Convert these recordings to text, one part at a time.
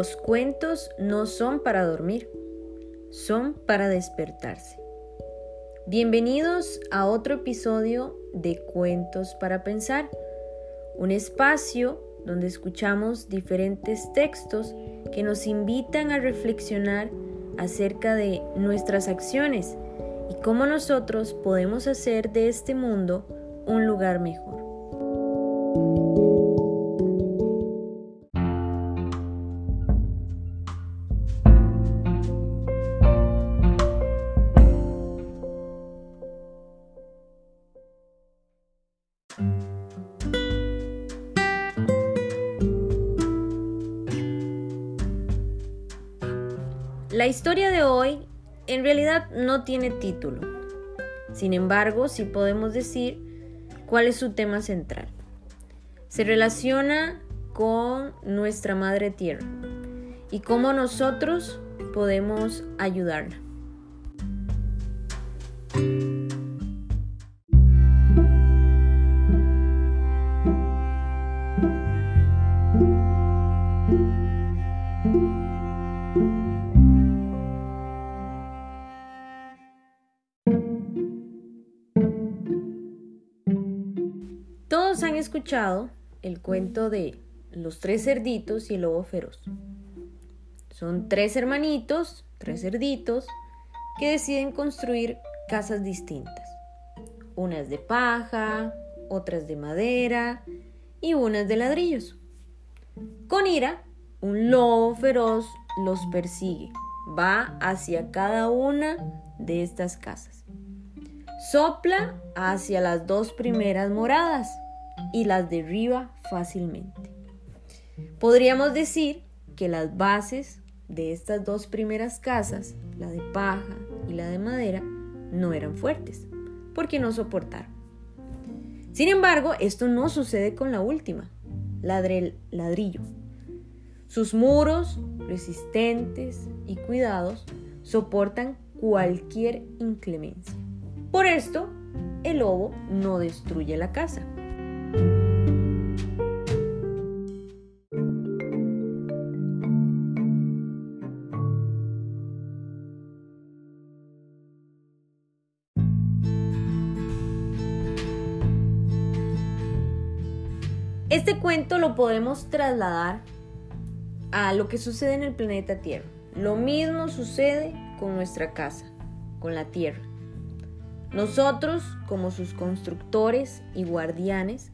Los cuentos no son para dormir, son para despertarse. Bienvenidos a otro episodio de Cuentos para Pensar, un espacio donde escuchamos diferentes textos que nos invitan a reflexionar acerca de nuestras acciones y cómo nosotros podemos hacer de este mundo un lugar mejor. La historia de hoy en realidad no tiene título. Sin embargo, sí podemos decir cuál es su tema central. Se relaciona con nuestra madre tierra y cómo nosotros podemos ayudarla. Escuchado el cuento de los tres cerditos y el lobo feroz. Son tres hermanitos, tres cerditos, que deciden construir casas distintas. Unas de paja, otras de madera y unas de ladrillos. Con ira, un lobo feroz los persigue. Va hacia cada una de estas casas. Sopla hacia las dos primeras moradas y las derriba fácilmente. Podríamos decir que las bases de estas dos primeras casas, la de paja y la de madera, no eran fuertes, porque no soportaron. Sin embargo, esto no sucede con la última, ladrillo. Sus muros, resistentes y cuidados, soportan cualquier inclemencia. Por esto, el lobo no destruye la casa. Este cuento lo podemos trasladar a lo que sucede en el planeta Tierra. Lo mismo sucede con nuestra casa, con la Tierra. Nosotros, como sus constructores y guardianes,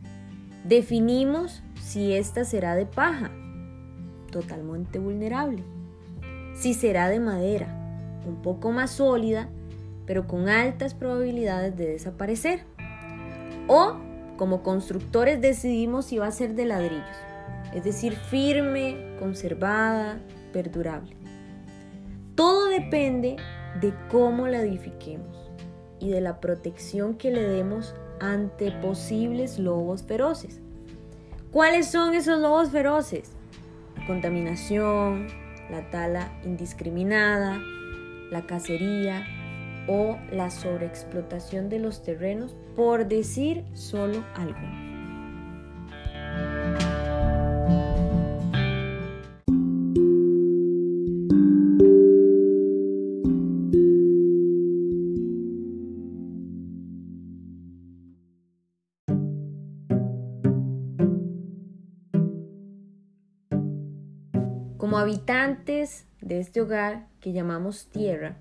definimos si ésta será de paja, totalmente vulnerable, si será de madera, un poco más sólida, pero con altas probabilidades de desaparecer, o como constructores decidimos si va a ser de ladrillos, es decir, firme, conservada, perdurable. Todo depende de cómo la edifiquemos y de la protección que le demos ante posibles lobos feroces. ¿Cuáles son esos lobos feroces? La contaminación, la tala indiscriminada, la cacería o la sobreexplotación de los terrenos, por decir solo algo. Habitantes de este hogar que llamamos tierra,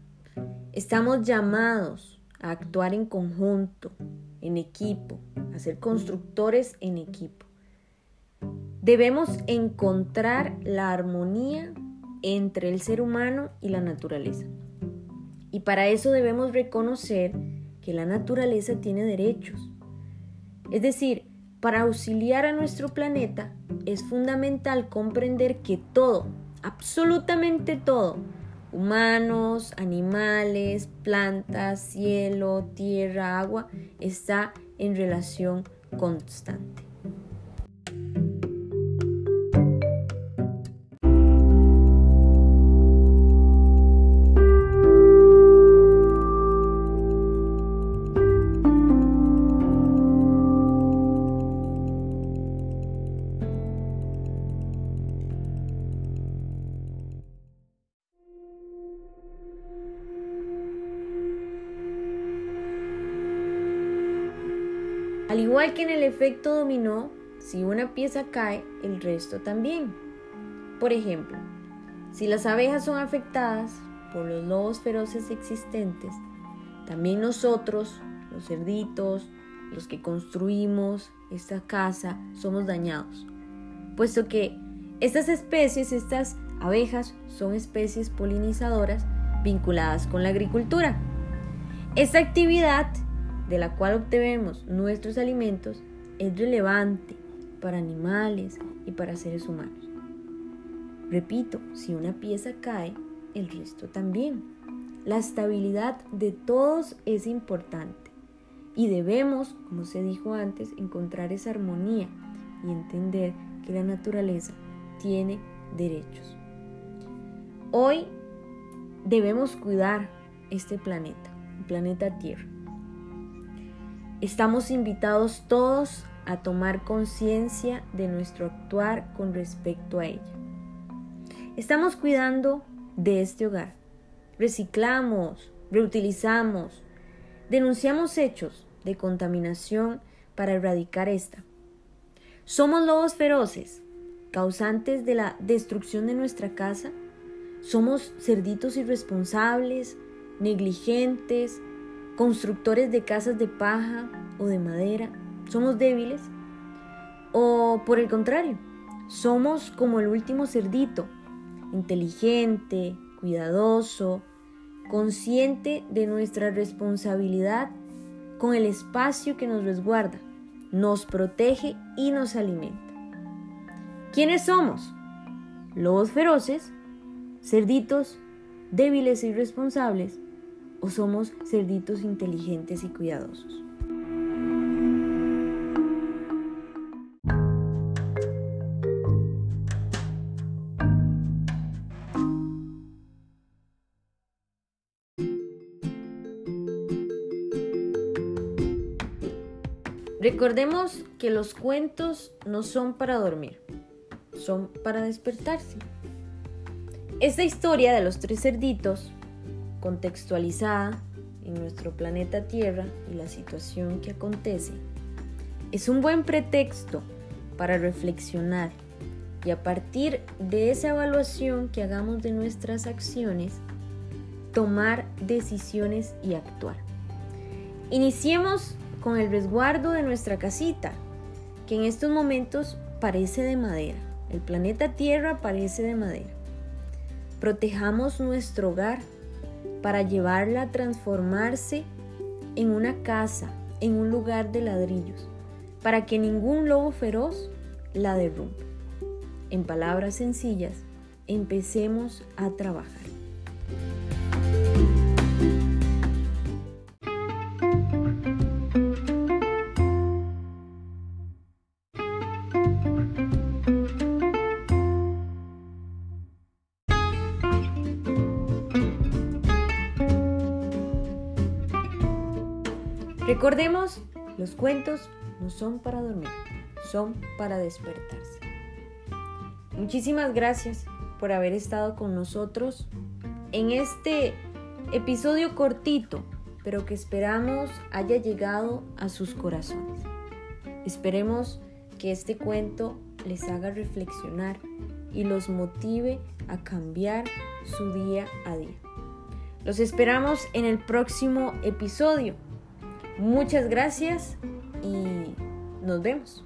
estamos llamados a actuar en conjunto, en equipo, a ser constructores en equipo. Debemos encontrar la armonía entre el ser humano y la naturaleza. Y para eso debemos reconocer que la naturaleza tiene derechos. Es decir, para auxiliar a nuestro planeta es fundamental comprender que todo, absolutamente todo, humanos, animales, plantas, cielo, tierra, agua, está en relación constante. Al igual que en el efecto dominó, si una pieza cae, el resto también. Por ejemplo, si las abejas son afectadas por los lobos feroces existentes, también nosotros, los cerditos, los que construimos esta casa, somos dañados, puesto que estas especies, estas abejas, son especies polinizadoras vinculadas con la agricultura. Esta actividad de la cual obtenemos nuestros alimentos es relevante para animales y para seres humanos. Repito, si una pieza cae, el resto también. La estabilidad de todos es importante y debemos, como se dijo antes, encontrar esa armonía y entender que la naturaleza tiene derechos. Hoy debemos cuidar este planeta, el planeta Tierra. Estamos invitados todos a tomar conciencia de nuestro actuar con respecto a ella. Estamos cuidando de este hogar. Reciclamos, reutilizamos, denunciamos hechos de contaminación para erradicar esta. Somos lobos feroces, causantes de la destrucción de nuestra casa. Somos cerditos irresponsables, negligentes, constructores de casas de paja o de madera. Somos débiles. O por el contrario, somos como el último cerdito, inteligente, cuidadoso, consciente de nuestra responsabilidad con el espacio que nos resguarda, nos protege y nos alimenta. ¿Quiénes somos? ¿Lobos feroces? ¿Cerditos débiles e irresponsables? ¿O somos cerditos inteligentes y cuidadosos? Recordemos que los cuentos no son para dormir, son para despertarse. Esta historia de los tres cerditos, contextualizada en nuestro planeta Tierra y la situación que acontece, es un buen pretexto para reflexionar y a partir de esa evaluación que hagamos de nuestras acciones, tomar decisiones y actuar. Iniciemos con el resguardo de nuestra casita, que en estos momentos parece de madera. El planeta Tierra parece de madera. Protejamos nuestro hogar para llevarla a transformarse en una casa, en un lugar de ladrillos, para que ningún lobo feroz la derrumbe. En palabras sencillas, empecemos a trabajar. Recordemos, los cuentos no son para dormir, son para despertarse. Muchísimas gracias por haber estado con nosotros en este episodio cortito, pero que esperamos haya llegado a sus corazones. Esperemos que este cuento les haga reflexionar y los motive a cambiar su día a día. Los esperamos en el próximo episodio. Muchas gracias y nos vemos.